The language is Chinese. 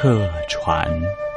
客船。